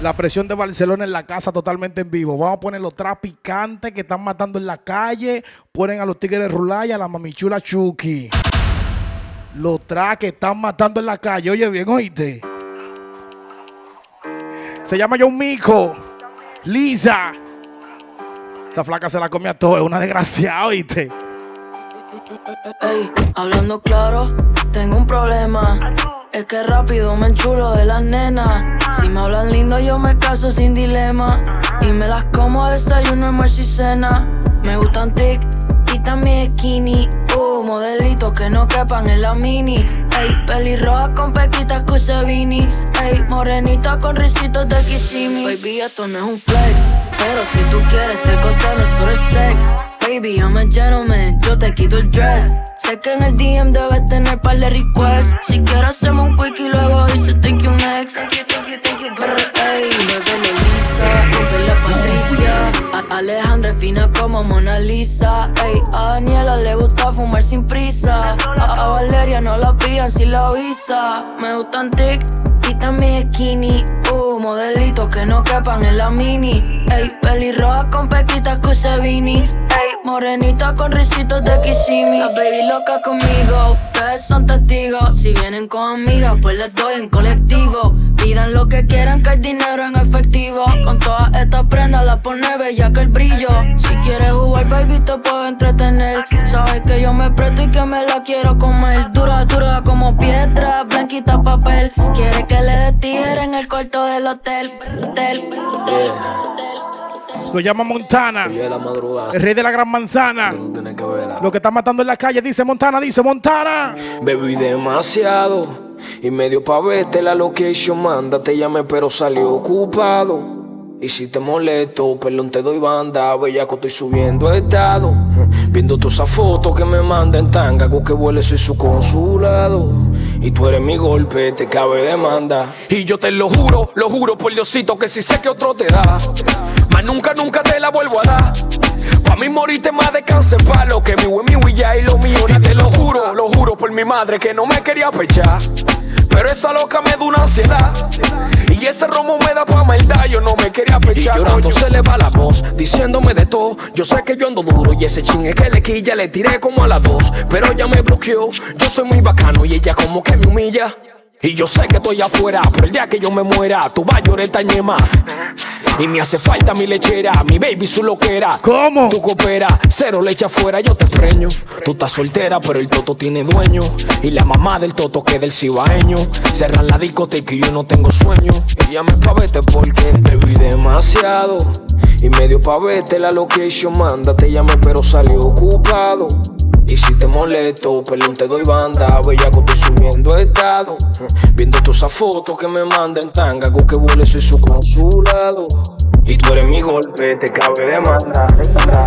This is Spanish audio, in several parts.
La presión de Barcelona en la casa totalmente en vivo. Vamos a poner los trapicantes que están matando en la calle. Ponen a los tigres de Rulaya, a la mamichula Chucky. Los tra que están matando en la calle. Oye, bien, oíste. Se llama John Mico. Lisa. Esa flaca se la come a todo. Es una desgraciada, oíste. Ey, hablando claro, tengo un problema. Es que rápido me enchulo de las nenas. Si me hablan lindo, yo me caso sin dilema. Y me las como a desayuno, almuerzo y cena. Me gustan tic y también skinny. Uh, modelitos que no quepan en la mini. Ey, pelirroja con pequitas Cusevini. Ey, morenita con risitos de Kissimmee. Baby, esto no es un flex. Pero si tú quieres, te costa no solo el sex. Baby, I'm a gentleman, yo te quito el dress. Sé que en el DM debes tener par de requests. Si quieres hacemos un quick y luego dice thank you next. Brr, ey, bebé Lisa, la Patricia. A Alejandra es fina como Mona Lisa. Ey, a Daniela le gusta fumar sin prisa. A, a Valeria no la pillan si la avisa. Me gustan tic y también skinny. Uh, modelitos que no quepan en la mini. Ey, pelirroja con pequitas Cusevini. Ey, morenita con risitos de Kissimmee. Las baby locas conmigo, ustedes son testigos. Si vienen con amigas, pues les doy en colectivo. Pidan lo que quieran, que hay dinero en efectivo. Con todas estas prendas la pone bella que el brillo. Si quieres jugar, baby, te puedo entretener. Sabes que yo me presto y que me la quiero comer. Dura, dura como piedra, blanquita papel. Quiere que le tierra en el cuarto del hotel. Hotel, hotel, hotel. Lo llama Montana. El rey de la gran manzana. Lo que está matando en la calle, dice Montana, dice Montana. Bebí demasiado y medio pa' verte la location manda. Te llamé pero salió ocupado. Y si te molesto, perdón te doy banda. Bellaco estoy subiendo estado. Viendo todas esas fotos que me mandan tanga. Con que vuele soy su consulado. Y tú eres mi golpe, te cabe demanda. Y yo te lo juro, lo juro por Diosito que si sé que otro te da. Más nunca, nunca te la vuelvo a dar. Pa' mí morirte más descanse palo que mi güey, mi ya y lo mío. Y te lo juro, lo juro por mi madre que no me quería pechar. Pero esa loca me da una ansiedad. Y ese romo me da pa' maldad. Yo no me quería pechar. Y llorando se le va la voz, diciéndome de todo. Yo sé que yo ando duro y ese chingue que le quilla le tiré como a las dos. Pero ella me bloqueó. Yo soy muy bacano y ella como que me humilla. Y yo sé que estoy afuera, pero el día que yo me muera, tú vas a llorar tañema. Y me hace falta mi lechera, mi baby su loquera. ¿Cómo? Tú cooperas, cero leche afuera, yo te preño. Tú estás soltera, pero el toto tiene dueño. Y la mamá del toto que del cibaeño. Cerran la discoteca y yo no tengo sueño. Y llame pa' vete porque bebí demasiado. Y medio pa' vete la location manda. Te llamé, pero salió ocupado. Y si te molesto, pelón te doy banda. Bellaco estoy subiendo estado. Viendo todas esas fotos que me mandan tanga. Con que vuele soy su consulado. Y tú eres mi golpe, te cabe demanda.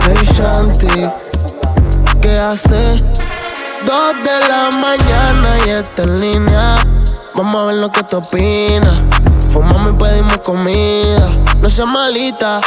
Hey Shanti, ¿qué hace? Dos de la mañana y está en línea. Vamos a ver lo que tú opinas. Fumamos y pedimos comida. No seas malita.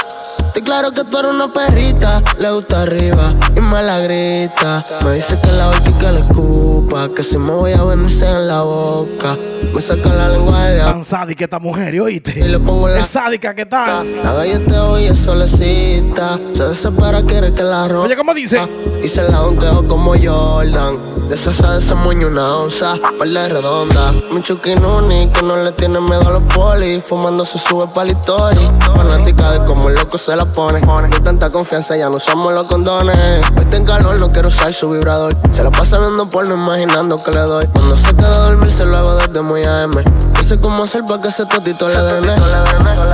Estoy claro que tú eres una perrita. Le gusta arriba y me la grita. Me dice que la y que le escupa. Que si me voy a venirse en la boca. Me saca la lengua de Tan sádica esta mujer, oíste. y le pongo la. Es sádica, ¿qué tal? La galleta hoy es solecita. Se desespera, quiere que la rompa. Oye, ¿cómo dice? Y se la donqueo como Jordan. De esa de ese moño una onza, par de redonda. Mi chuquinuni que no le tiene miedo a los polis. Fumando se sube pa'l story. Fanática de cómo el loco se la pone. De tanta confianza ya no usamos los condones. Hoy en calor, no quiero usar su vibrador. Se la pasa viendo porno, imaginando que le doy. Cuando se queda dormir, se lo hago desde muy AM. No sé cómo hacer pa' que ese totito le drene.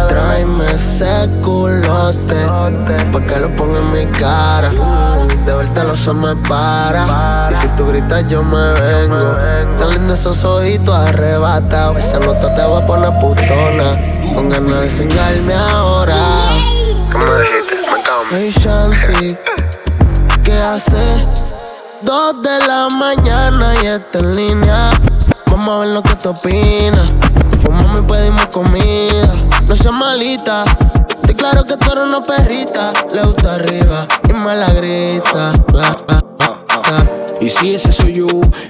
Tráeme ese culote, pa' que lo ponga en mi cara. De vértelo se me para. Y si tú gritas, yo me vengo. Tan lindos esos ojitos arrebatados. Esa nota te va a poner putona. Con ganas de enseñarme ahora. Dos de la mañana y está en línea. Vamos a ver lo que tú opinas. Fumamos y pedimos comida. No seas malita. Estoy claro que tú eres una perrita. Le gusta arriba y me la grita. Y si ese soy yo,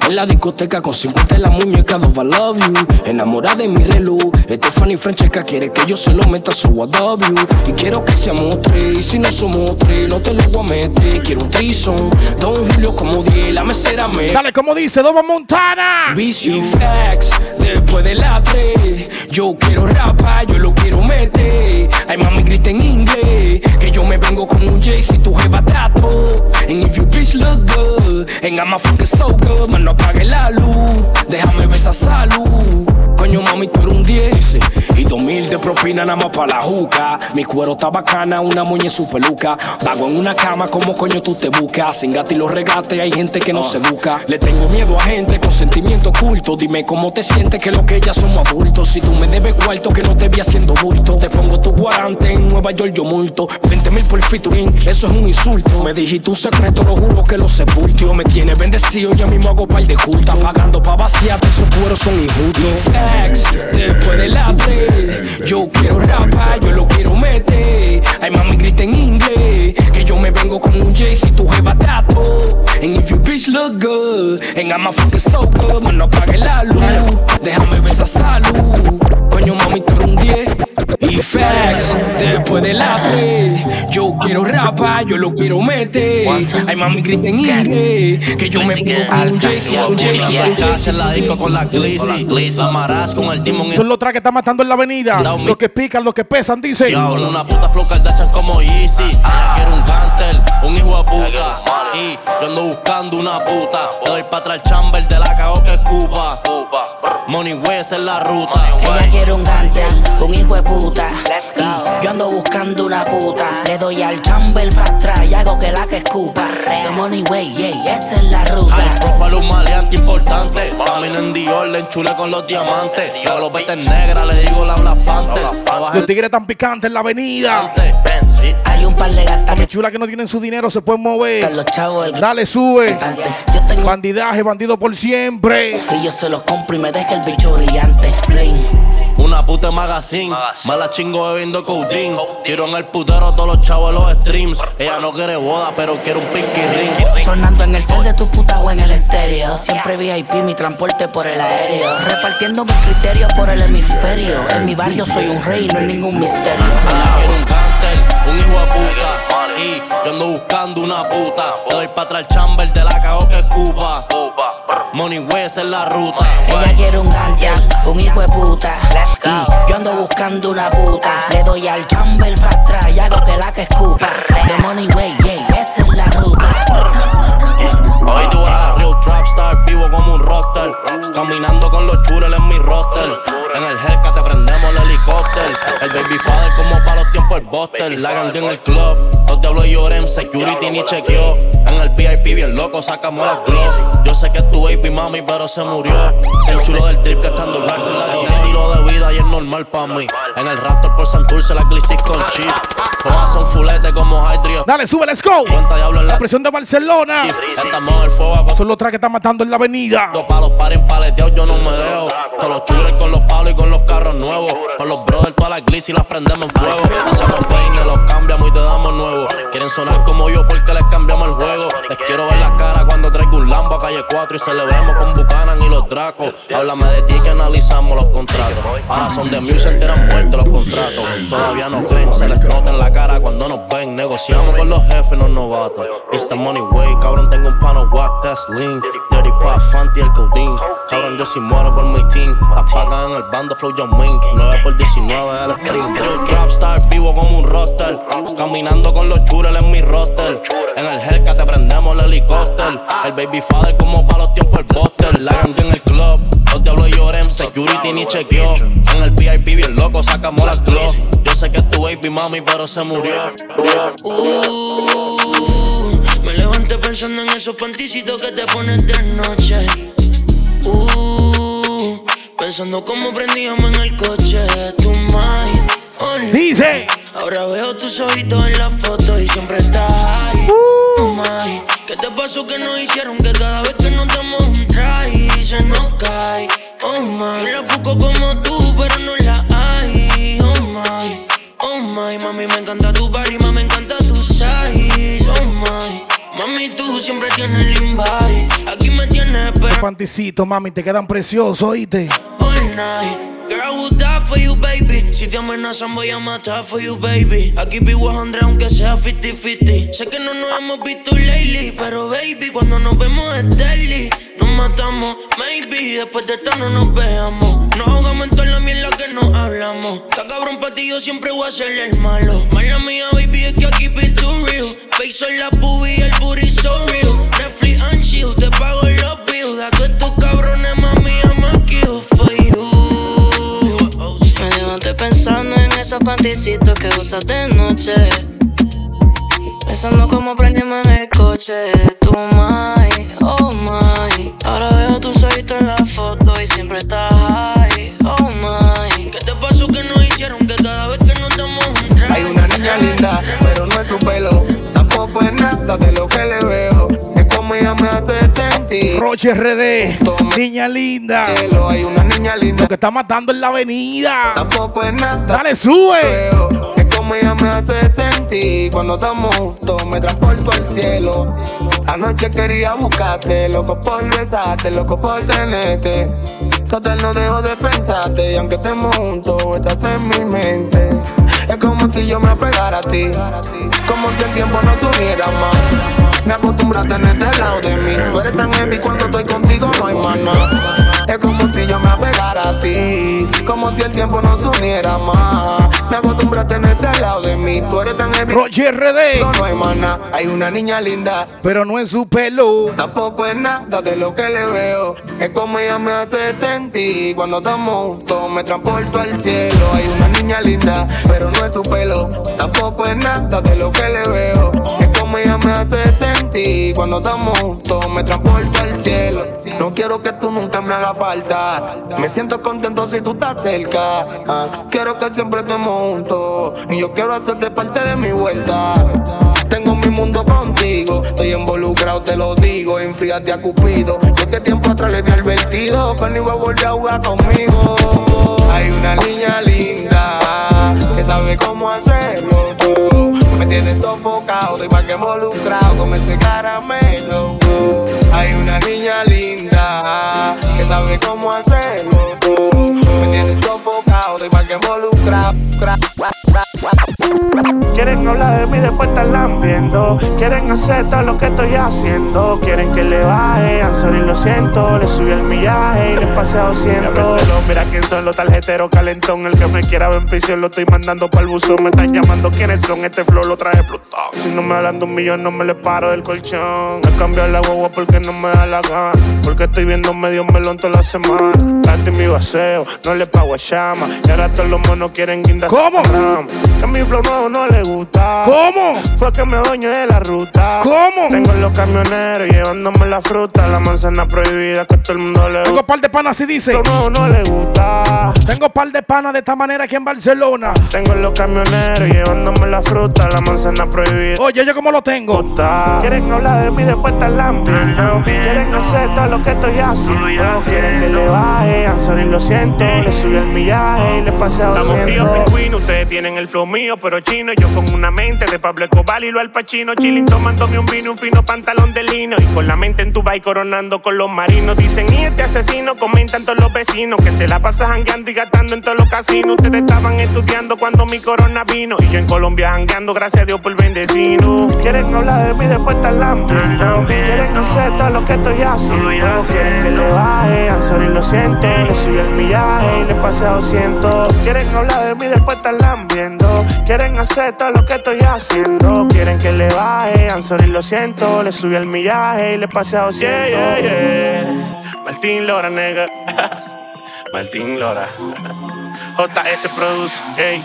en la discoteca con 50 en la muñeca, dos I love you. Enamorada de mi reloj, Stephanie Francesca quiere que yo se lo meta, so I love you. Y quiero que seamos tres, y si no somos tres, no te lo voy a meter. Quiero un trison, Don Julio como 10, la mesera me. Dale, como dice Doba Montana. Vicio Flex, después de la 3, yo quiero rapa, meter. Ay, mami, grita en inglés, que yo me vengo con un J si tu jeva tato. And if you bitch look good, and I'm a fucking so good, man, no apague la luz. Déjame ver esa salud. Coño, mami, tú eres un 10 y dos mil de propina nada más para la juca. Mi cuero está bacana, una moña en su peluca. Vago en una cama, como coño tú te buscas. Sin gato y los regates, hay gente que no se educa. Le tengo miedo a gente con sentimiento oculto. Dime cómo te sientes que lo que ya somos adultos. Si tú me debes cuarto, que no te vi haciendo bulto. Te pongo tu guarante en Nueva York, yo multo. 20 mil por featuring, eso es un insulto. Me dijiste un secreto, lo juro que lo sepulto. Me tiene bendecido, ya mismo hago par de culta. Pagando pa' vaciarte, esos cueros son injustos. Después de la 3, yo quiero rapa, yo lo quiero meter. Ay, mami, grita en inglés. Que yo me vengo con un J si tu jeva tato. And if you bitch look good, and I'm a fucking so good, man, no apague la luz. Déjame ver esa salud. Coño, mami, tú eres un 10. Y facts, después de la 3, yo quiero rapa, yo lo quiero meter. Ay, mami, grita en inglés. Que yo me pongo con un J si un J si un J si la disco con la glizzy, la maras con el timón. Son los tracks que están matando en la avenida. Los que pican, los que pesan, dice. Con una puta flow Kardashian como Yeezy. Quiero un gantel, un hijo de puta. Y yo ando buscando una puta. Doy para atrás el chamber de la cago que escupa. Money way, esa es la ruta. Un gantel, un hijo de puta. Y yo ando buscando una puta. Le doy al chamber para atrás y hago que la que escupa. The money way, yeah, esa es la ruta. Al profile un maleante importante. Camino en Dior, le enchule con los diamantes. Yo los vete negra, le digo la Black Panther. Los tigres tan picantes en la avenida. Hay un par de gatas que chula que no tienen su dinero se pueden mover. los chavos el Dale, sube. Yo tengo Bandidaje, bandido por siempre. y yo se los compro y me deja el bicho brillante. Bling. Una puta magazine, mala chingo bebiendo codeine. Tiro en el putero todos los chavos en los streams. Ella no quiere boda, pero quiere un pinky ring. Sonando en el cel de tu puta o en el estéreo. Siempre VIP, mi transporte por el aéreo. Repartiendo mis criterios por el hemisferio. En mi barrio soy un rey, no hay ningún misterio. Un hijo de puta. Y yo ando buscando una puta. Le doy para atrás el chamber de la cago que escupa. Money way, esa es la ruta. Ella quiere un gantel, un hijo de puta. Y yo ando buscando una puta. Le doy al chamber para atrás y hago que la que escupa. The money way, yeah, esa es la ruta. Hoy tú vas real trap star, vivo como un roster. Caminando con los churros en mi roster. En el Hellcat te prendemos el baby father como para los tiempos el buster. La gangue en el club. Los diablos lloren, security ni chequeó. En el VIP bien loco sacamos las glow. Yo sé que es tu baby mami, pero se murió. Se el chulo del trip que estando en la Tiene estilo de vida y es normal pa' mí. En el Raptor por Santurce la glicis con chip. Todas son fuletes como Hydrio. Dale, sube, let's go. La presión de Barcelona. Estamos en el fuego Son los tracks que están matando en la avenida. Pa' los pares paleteados yo no me dejo. Con los chules, con los palos y con los carros nuevos. Con los brothers, todas las gliss y las prendemos en fuego. Hacemos peines, los cambiamos y te damos nuevos. Quieren sonar como yo porque les cambiamos el juego. Les quiero ver la cara cuando traigo un Lambo a calle 4 y celebremos con Buchanan y los Dracos. Háblame de ti que analizamos los contratos. Ahora son de mil se enteran muertos los contratos. Todavía no creen, se les nota en la cara cuando nos ven. Negociamos con los jefes, los novatos. It's the money way, cabrón, tengo un pano guac, that's lean. Dirty pop, Fanti, el codeine. Cabrón, yo si muero por mi team. Las en el bando, flow John Wayne. 9 por 19 el sprint. Real trap star, vivo como un roster. Caminando con los churros en mi roster. En el Hellcat te prendemos el helicóptero. El baby father como para los tiempos el buster. La en el club. Los diablos lloren, security ni chequeó. En el VIP bien loco, sacamos las glow. Yo sé que es tu baby mami, pero se murió. Uh, me levanté pensando en esos panticitos que te pones de noche. Uh, pensando cómo prendíamos en el coche. Tu mind. oh. Dice. Ahora veo tus ojitos en la foto y siempre estás ahí. Uh. Oh, my. ¿Qué te pasó que nos hicieron que cada vez que nos damos un try se nos cae? Oh my, yo la busco como tú, pero no la hay. Oh my, oh my, mami me encanta tu body, mami me encanta tu size. Mami tú siempre tienes el invite. panticitos, mami, te quedan preciosos, oíste. All night. Girl, I will die for you, baby. Si te amenazan, voy a matar for you, baby. Aquí vivo 100 aunque sea 50-50. Sé que no nos hemos visto lately, pero baby, cuando nos vemos es daily. Nos matamos, maybe. Después de esto no nos veamos. Nos ahogamos en toda la mierda que nos hablamos. Está cabrón para ti, yo siempre voy a ser el malo. Mala mía, baby, es que aquí. On la boobie, el booty so real. Netflix and chill, te pago los bills. A todos estos cabrones, mami, I'm a kill for you. Oh, sí. Me levanté pensando en esos panticitos que usas de noche. Pensando cómo prendimos en el coche. Tu my, oh my. Ahora veo tu solito en la foto y siempre estás high, oh my. ¿Qué te pasó que nos hicieron que cada vez que nos damos un trago? Hay una niña linda, pero no es su pelo. Nada de lo que le veo. Es como ella me hace sentir. Roche RD, niña linda. Pelo, Hay una niña linda, Lo que está matando en la avenida. tampoco es nada. Dale, sube. veo. Es como ella me hace sentir. Cuando estamos juntos, me transporto al cielo. Anoche quería buscarte, loco por besarte, loco por tenerte. Total, no dejo de pensarte. Y aunque estemos juntos, estás en mi mente. Es como si yo me apegara a ti. Como si el tiempo no tuviera más. Me acostumbro a tenerte al lado de mí. Tú eres tan heavy cuando estoy contigo, no hay más nada. Es como si yo me apegara a ti. Como si el tiempo no tuviera más. Me acostumbro a tenerte al lado de mí. Tú eres tan. Roche RD, No hay más nada. Hay una niña linda. pero no es su pelo. Tampoco es nada de lo que le veo. Es como ella me hace sentir. Cuando estamos juntos, me transporto al cielo. Hay una niña linda, pero no es su pelo. Tampoco es nada de lo que le veo. Es como ella me hace sentir. Cuando estamos juntos, me transporto al cielo. No quiero que tú nunca me hagas falta. Me siento contento si tú estás cerca. Ah, quiero que siempre estemos juntos. Y yo quiero hacerte parte de mi vuelta. Tengo mi mundo contigo, estoy involucrado, te lo digo, enfríate a Cupido. Yo que tiempo atrás le había advertido que no iba a volver a jugar conmigo. Hay una niña linda que sabe cómo hacerlo. Me tienes sofocado, igual que involucrado con ese caramelo. Hay una niña linda que sabe cómo hacerlo. Me tienes sofocado, igual que involucrado. Quieren hablar de mí, después están lambiendo. Quieren hacer todo lo que estoy haciendo. Quieren que le baje, sorry, lo siento. Le subí el millaje y les pasé a 200. Mira quién son los tarjeteros calentón. El que me quiera ver en prisión lo estoy mandando para el buzón. Me están llamando quiénes son. Este flow lo trae Plutón. Si no me hablan de un millón, no me le paro del colchón. He cambiado la guagua porque no me da la gana. Porque estoy viendo medio melón toda la semana. Antes mi baseo, no le pago a llama. Y ahora todos los monos quieren guindar. ¿Cómo? Que mi flow nuevo no le gusta. ¿Cómo? Fue que me doñé de la ruta. ¿Cómo? Tengo los camioneros llevándome la fruta. La manzana prohibida que todo el mundo le Tengo gusta. par de panas y dice. Lo nuevo no le gusta. Tengo par de panas de esta manera aquí en Barcelona. Tengo los camioneros llevándome la fruta. La manzana prohibida. Oye, yo cómo lo tengo. gusta. Quieren hablar de mí después están lambiendo. Quieren hacer todo lo que estoy haciendo. Quieren que le baje, I'm sorry, lo siento. Le subí el millaje y le pasé a Estamos fríos, 200. pingüino, ustedes tienen el flow mío, pero chino. Yo con una mente de Pablo Escobar y lo al Pacino. Chilling tomándome un vino, un fino pantalón de lino. Y con la mente en tu y coronando con los marinos. Dicen, y este asesino, comentan todos los vecinos. Que se la pasa jangueando y gastando en todos los casinos. Ustedes estaban estudiando cuando mi corona vino. Y yo en Colombia jangueando, gracias a Dios por bendecino. Quieren hablar de mí después están lambiendo. Quieren hacer todo lo que estoy haciendo. Quieren que le baje, I'm sorry, lo siento. Le subí el millaje y le pasé a 200. Quieren hablar de mí después están lambiendo. Quieren hacer todo lo que estoy haciendo. Quieren que le baje, I'm sorry, lo siento. Le subí el millaje y le pasé a 200. Yeah, yeah, yeah. Martín Lora, nega. Martín Lora. JS Produce, hey.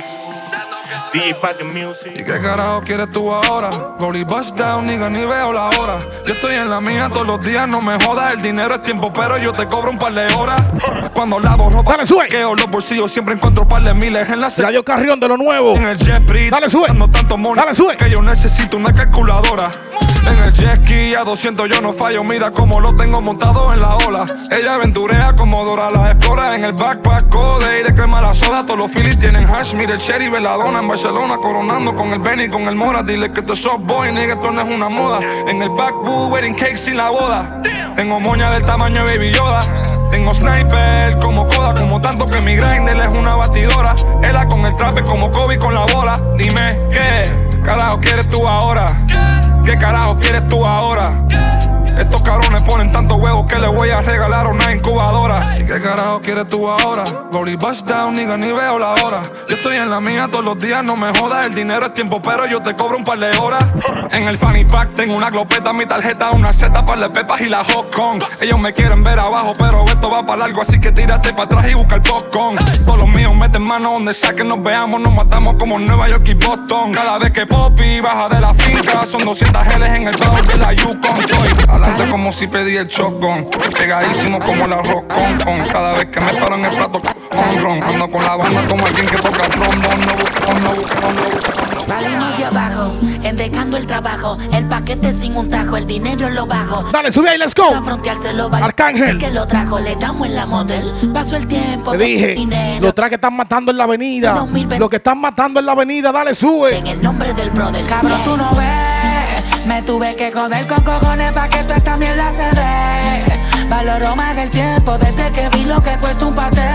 DJ Patio Music. ¿Y qué carajo quieres tú ahora? Rolly bust down, nigga, ni veo la hora. Yo estoy en la mía todos los días, no me jodas. El dinero es tiempo, pero yo te cobro un par de horas. Cuando lavo ropa, Dale, sube. queo los bolsillos, siempre encuentro un par de miles en la Radio Carrión de lo nuevo. En el jet Dale, sube. dando tanto money Dale, sube. que yo necesito una calculadora. En el jet ski a 200 yo no fallo, mira cómo lo tengo montado en la ola. Ella aventurea como Dora la explora en el backpack code y de crema la soda. Todos los Phillies tienen hash, mire el cherry, veladona. En Barcelona, coronando con el Benny, con el Mora. Dile que esto es soft boy, nigga, esto no es una moda. En el backwood, wedding cake sin la boda. Tengo moña del tamaño de Baby Yoda. Tengo sniper como coda, como tanto que mi grinder es una batidora. Ella con el trape como Kobe con la bola. Dime, ¿qué carajo quieres tú ahora? ¿Qué carajo quieres tú ahora? Estos cabrones ponen tanto huevos que le voy a regalar una incubadora. ¿Y qué carajo quieres tú ahora? Rolly bust down, nigga, ni veo la hora. Yo estoy en la mía todos los días, no me jodas. El dinero es tiempo, pero yo te cobro un par de horas. En el fanny pack tengo una glopeta, mi tarjeta, una seta, par de pepas y la hot con. Ellos me quieren ver abajo, pero esto va para largo, así que tírate para atrás y busca el popcorn. Todos los míos meten mano donde sea que nos veamos, nos matamos como Nueva York y Boston. Cada vez que Poppy baja de la finca, son 200 geles en el baúl de la Yukon. Estoy como si pedí el shotgun. Pegadísimo como la rock con, con. Cada vez que me paro en el plato con ron. Ando con la banda como alguien que toca trombón. No busco, no busco, no de abajo, endecando el trabajo. El paquete sin un tajo, el dinero lo bajo. Dale, sube ahí, let's go. Arcángel. Que lo trajo, le damos en la model. Pasó el tiempo. Te dije, los trajes que están matando en la avenida. Lo que están matando en la avenida, dale, sube. En el nombre del brother, cabrón, tú no ves. Me tuve que joder con cojones pa' que toda esta mierda se dé. Valoro más el tiempo desde que vi lo que cuesta un paté.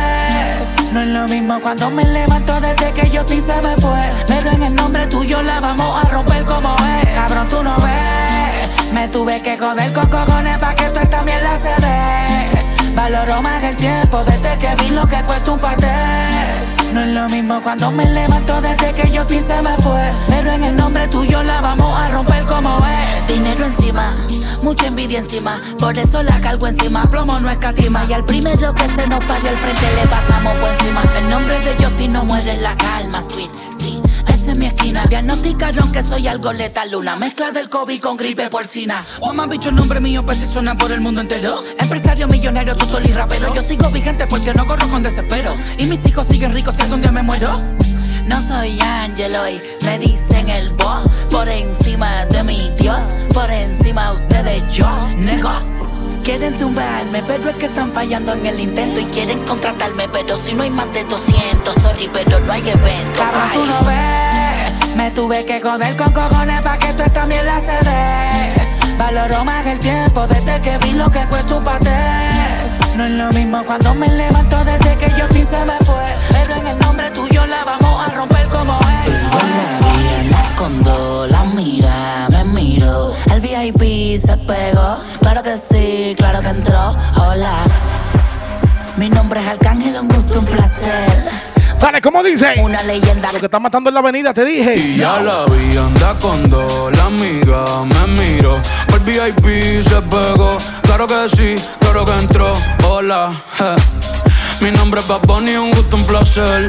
No es lo mismo cuando me levanto desde que yo te se me fue. Pero en el nombre tuyo la vamos a romper como es. Cabrón, tú no ves. Me tuve que joder con cojones pa' que toda esta mierda se dé. Valoro más el tiempo desde que vi lo que cuesta un paté. No es lo mismo cuando me levanto desde que yo se me fue. Pero en el nombre tuyo la vamos a romper como es. Dinero encima, mucha envidia encima. Por eso la cargo encima. Plomo no escatima. Y al primero que se nos pare al frente le pasamos por encima. El nombre de Justin no muere en la calma, sweet. Es mi esquina. Diagnosticaron que soy algo letal. Una mezcla del COVID con gripe porcina. Juan bicho el nombre mío, pues suena por el mundo entero. Empresario millonario, tutor y rapero. Yo sigo vigente porque no corro con desespero. Y mis hijos siguen ricos si algún día me muero. No soy ángel hoy, me dicen el boss. Por encima de mi Dios, por encima ustedes yo, nego. Quieren tumbarme, pero es que están fallando en el intento y quieren contratarme, pero si no hay más de 200, sorry, pero no hay evento. Cabrón, tú no ves, me tuve que joder con cojones pa' que tú mierda se dé. Valoro más el tiempo desde que vi lo que cuesta un paté. No es lo mismo cuando me levanto desde que yo se me fue. Pero en el nombre tuyo la vamos a romper como es. Y la la mira, me miro. El VIP se pegó. Claro que sí, claro que entró. Hola. Mi nombre es Arcángel, un gusto, un placer. Dale, ¿cómo dice? Una leyenda. Lo que está matando en la avenida, te dije. Y ya la vi, anda con dos. La amiga me miro. El VIP se pegó. Claro que sí, claro que entró. Hola. Mi nombre es Bad Bunny, un gusto, un placer.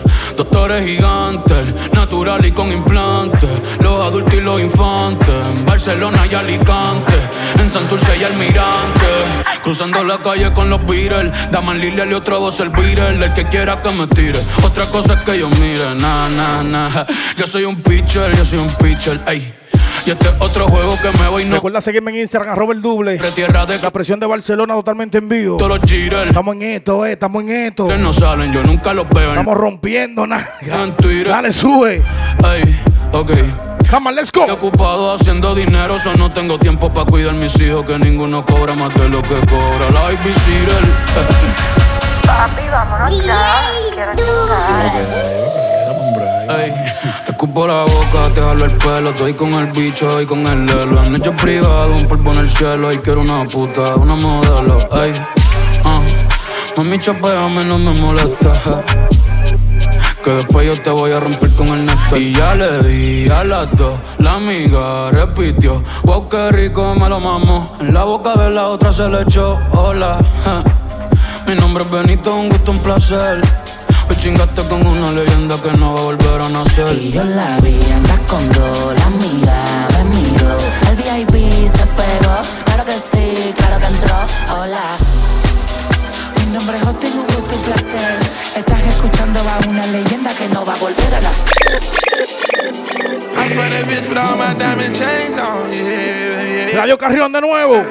Doctores gigantes, natural y con implantes. Los adultos y los infantes. En Barcelona y Alicante. En Santurce y Almirante. Cruzando la calle con los Beatles. Daman Lilia y otra voz el Beatle. El que quiera que me tire. Otra cosa es que yo mire. Na, na, na. Yo soy un pitcher, yo soy un pitcher. Ey. Y este otro juego que me voy no. Recuerda seguirme en Instagram, arroba el doble. Retierra de La presión de Barcelona totalmente en vivo. Todos los cheaters. Estamos en esto, eh, estamos en esto. Que no salen, yo nunca los veo. Estamos rompiendo nada. En Twitter. Dale, sube. Ey, ok. Come on, let's go. Estoy ocupado haciendo dinero, so no tengo tiempo para cuidar mis hijos, que ninguno cobra más de lo que cobra. La babysitter. Papi, vámonos ya. Quiero Te escupo la boca, te jalo el pelo, estoy con el bicho y con el lelo. Han hecho privado, un polvo en el cielo, y quiero una puta, una modelo. Ey, ah, mami, chapeame, no me molesta. Que después yo te voy a romper con el neto Y ya le di a las dos, la amiga repitió. Wow, qué rico me lo mamo. En la boca de la otra se le echó. Hola, mi nombre es Benito, un gusto, un placer. Chingaste con una leyenda que no va a volver a nacer. Y yo la vi, andas con dos, la mirada me. El VIP se pegó, claro que sí, claro que entró. Hola. Mi nombre es Justin Hugo, tu placer. Estás escuchando a una leyenda que no va a volver a nacer. Radio Carrión de nuevo.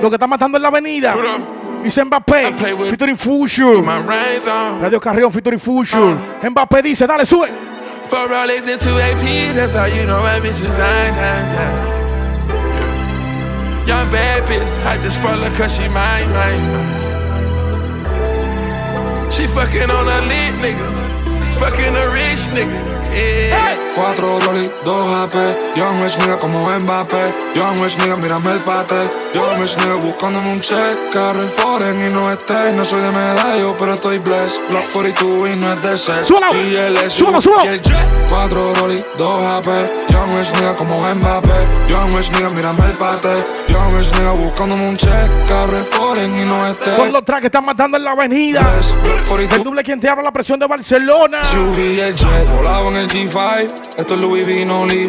Lo que está matando en la avenida. Dice Mbappé. Featuring Future. My reins on. Radio Carrión featuring Future. Uh. Mbappé dice, dale, sube. Four Rolex and two APs, that's how you know bitch is dying, dying, dying. Yeah. Young bad bitch, I just spoil her cause she mine, mine, mine. She fucking on a lit nigga, fucking a rich nigga. Yeah. Cuatro Rolly, dos AP Young Rich nigga como Mbappé. Young Rich nigga, mírame el pate. Young Rich nigga buscándome un check. Carro foreign y no esté No soy de medallo, pero estoy blessed. Block 42 y no es de set. Y el jet. Cuatro Rolly, dos AP Young Rich nigga como Mbappé. Young Rich nigga, mírame el pate. Young Rich nigga buscándome un check. Carro foreign y no esté Son los tracks que están matando en la avenida. El doble quien te habla la presión de Barcelona. SUV y el en el G5. Esto es Louis V, no Levi.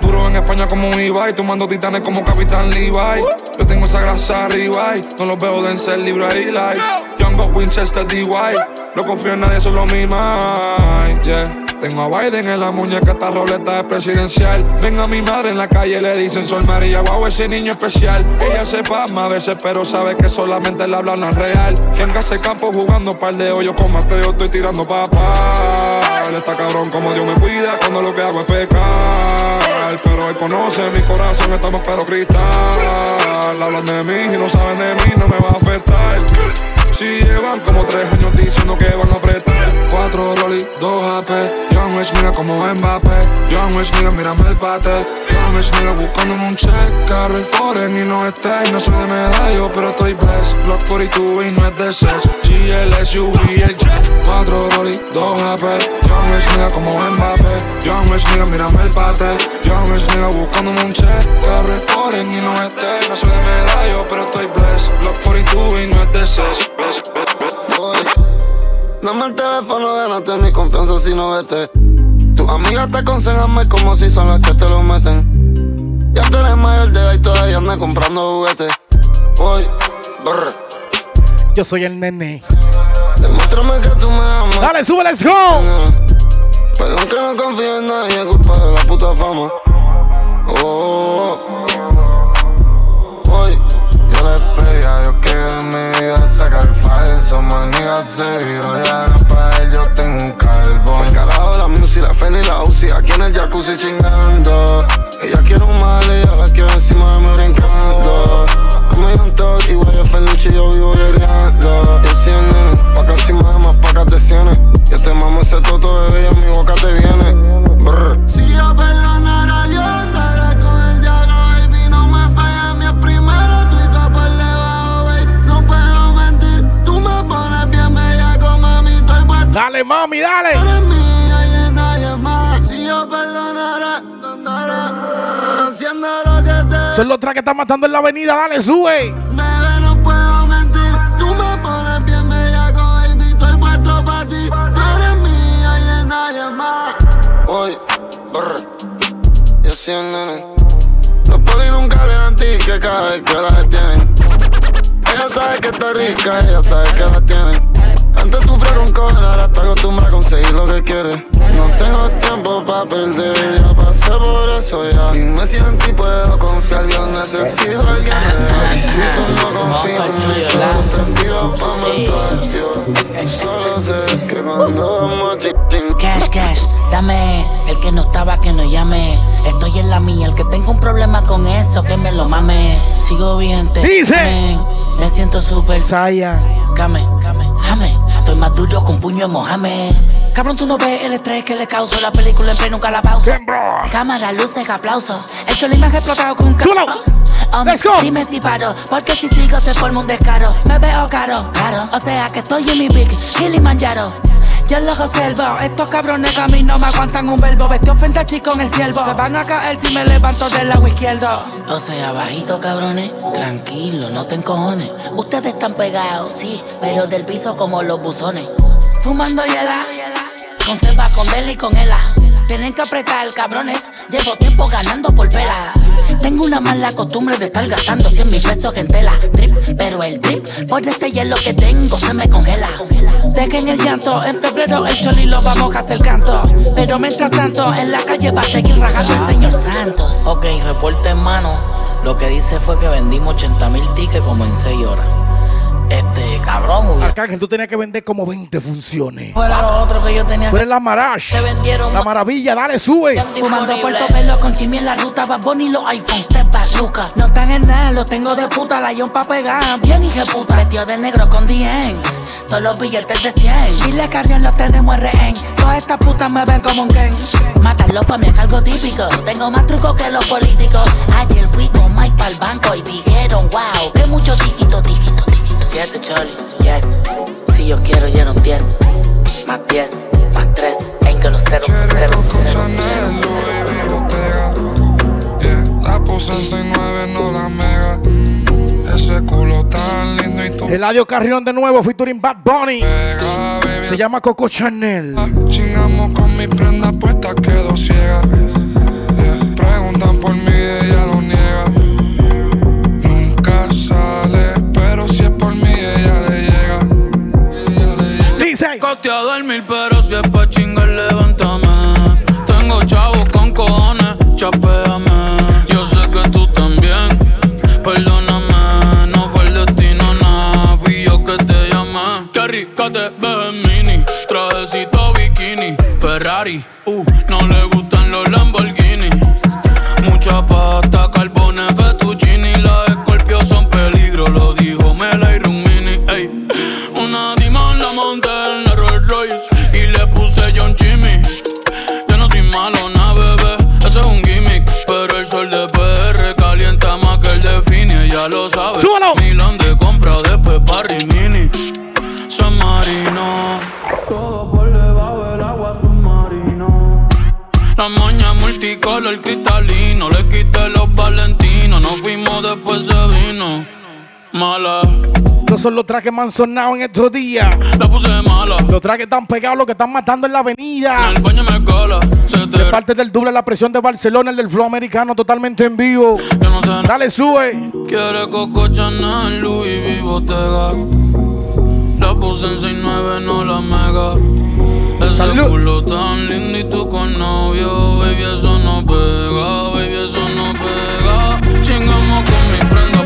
Duro en España como un Ibai, tomando titanes como Capitán Levi. Yo tengo esa grasa arriba, y no los veo de ser libro ahí, like. Buck Winchester DY. No confío en nadie, solo mi mind, yeah. Tengo a Biden en la muñeca, esta roleta es presidencial. Venga mi madre en la calle, le dicen Sol María, wow, ese niño especial. Ella se pasma a veces, pero sabe que solamente le hablan es real. Venga ese campo jugando par de hoyos con Mateo, estoy tirando papá. Él está cabrón como Dios me cuida cuando lo que hago es pecar. Pero él conoce mi corazón, estamos pero cristal. Hablan de mí y no saben de mí, no me va a afectar. Si llevan como tres años diciendo que van a apretar. Cuatro Rolly, dos AP Young Rich nigga como Mbappé. Young Rich nigga, mírame el pate. Young Rich nigga buscándome un check. Carro y foreign y no esté No soy de medallo, pero estoy blessed. Block 42 y no es de sex GL, SUV y el jet Cuatro Rolly, dos AP Young Rich nigga como Mbappé. Young Rich nigga, mírame el pate Young Rich nigga buscándome un check Carro y foreign y no esté. No soy de medallo, pero estoy blessed. Block 42 y no es de sex Dame el teléfono, gánate mi confianza si no vete. Tus amigas te aconsejan mal como si son las que te lo meten. Ya tú eres mayor de edad y todavía andas comprando juguetes. Voy, brr. Yo soy el nene. Demuéstrame que tú me amas. Dale, sube, let's go. Perdón que no confío en nadie, culpa de la puta fama. Oh, hoy yo les pedí a Dios que de mi vida saca el falso, manía cero. Y ahora para él yo tengo un carbón. El carajo, la music, la Feni y la UCI, aquí en el jacuzzi chingando. Ella quiere un mal y yo la quiero encima de mí brincando. Como yo un toque, igual yo Fenucci, yo vivo guerreando. Y así en nene, pa' casi más, más pa' que te cienes. Yo te mamo ese toto, bebé, y en mi boca te viene. Brr. Si yo perdonara, yo andaré con el diablo, baby. No me falles, mi primero, tuito por debajo, baby. No puedo mentir, tú me pones bien bellaco, mami. Estoy puesto. Dale, mami, dale. Son los tracks que están matando en la avenida. Dale, sube. Bebé, no puedo mentir. Tú me pones bien bellaco, baby. Estoy puesto pa' ti. Tú eres mía y nadie más. Hoy, brr. Yo soy el nene. Los polis nunca le dan que cada vez que la detienen. Ella sabe que está rica, ella sabe que la tiene. Alguien real. Si tú no confías en mí, solo te envío pa' matar, yo. Solo sé que cuando vamos ching Cash, cash, dame el que no estaba, que no llame. Estoy en la mía, el que tenga un problema con eso, que me lo mame. Sigo bien, te Dice. amen. Me siento súper Saya. Came, jame. Estoy más duro con puño de Mohamed. Cabrón, tú no ves el estrés que le causó la película en pleno nunca la pausa. Cámara, luces, aplausos. Cholín me ha explotado con un Let's go. Dime si paro, porque si sigo se forma un descaro. Me veo caro, claro. O sea que estoy en mi big Kilimanjaro. Yo los observo, estos cabrones a mí no me aguantan un verbo. Vestido frente a chico en el ciervo. Se van a caer si me levanto del lado izquierdo. O sea, bajito, cabrones. Tranquilo, no te encojones. Ustedes están pegados, sí, pero del piso como los buzones. Fumando hiela, conserva con Deli y con Ela. Tienen que apretar, cabrones. Llevo tiempo ganando por vela. Tengo una mala costumbre de estar gastando 100 mil pesos en tela. Drip, pero el drip, por este hielo que tengo se me congela. Dejen el llanto, en febrero el choli lo vamos a hacer canto. Pero mientras tanto, en la calle va a seguir ragando el señor Santos. Ok, reporte en mano. Lo que dice fue que vendimos 80 mil tickets como en 6 horas. Este, cabrón, hubiese- Arcángel, tú tenías que vender como 20 funciones. Fuera lo otro que yo tenía Tú eres la Marash. Te vendieron La maravilla, dale, sube. Fumando Puerto Velo con Chimi en la ruta, Bad Bunny los iPhones, step back, Luca. No están en nada, los tengo de puta, la yon pa' pegar, bien hija puta. Metió de negro con 10, todos los billetes de 100. Dile a Carrion los tenemos en rehén, todas estas putas me ven como un gang. Matarlo pa' mí es algo típico, tengo más trucos que los políticos. Ayer fui con Mike pa'l banco y dijeron, wow, que mucho dígito, dígito, dígito. 7 choli, yes. Si yo quiero, lleno 10. Más 10, más 3. Ain't gonna settle for cero, cero. La puse en 69, no la mega. Ese culo tan lindo y tú. Eladio Carrión de nuevo, featuring Bad Bunny. Se llama Coco Chanel. Chingamos con mi prenda puesta, quedo ciega. Estos son los trajes más sonados en estos días. la puse mala. Los trajes están pegados, los que están matando en la avenida. En el baño me cola, se te De parte del doble la presión de Barcelona, el del flow americano totalmente en vivo. Yo no sé. Dale, sube. Quiere Coco Chanel, Louis V. Bottega. La puse en 69, no la mega. Ese Salud. culo tan lindo y tú con novio. Baby, eso no pega, baby, eso no pega. Chingamos con mi prenda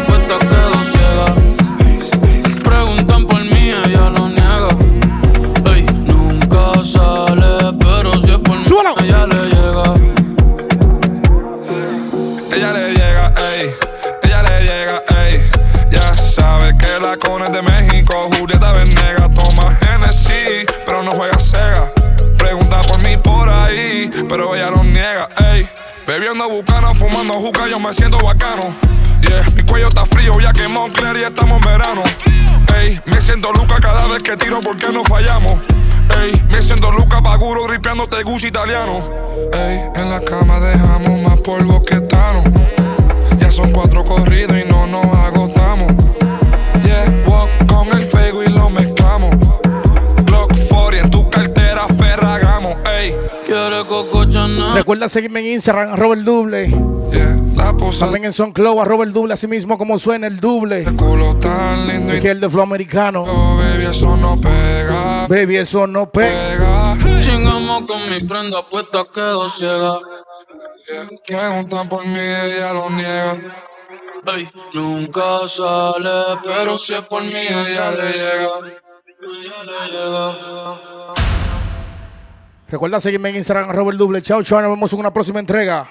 Bebiendo bucana, fumando juca, yo me siento bacano. Yeah, mi cuello está frío, ya que Moncler y estamos en verano. Ey, me siento Luca cada vez que tiro porque no fallamos. Ey, me siento Luca Paguro gripeándote Gucci italiano. Ey, en la cama dejamos más polvo que Tano. Ya son cuatro corridos y no nos agotamos. Recuerda seguirme en Instagram, arroba el doble. yeah, También en SoundCloud, arroba el doble, así mismo como suena el doble. de culo tan lindo y Que el de flow americano. oh, baby, eso no pega. Baby, eso no pega. Pega. Chingamos con mi prenda puesta, quedo ciega. Yeah, preguntan por mí, ella lo niega. Ey, nunca sale, pero si es por mí, ella le llega. Ella le llega. Recuerda seguirme en Instagram, el doble. Chao, chao, nos vemos en una próxima entrega.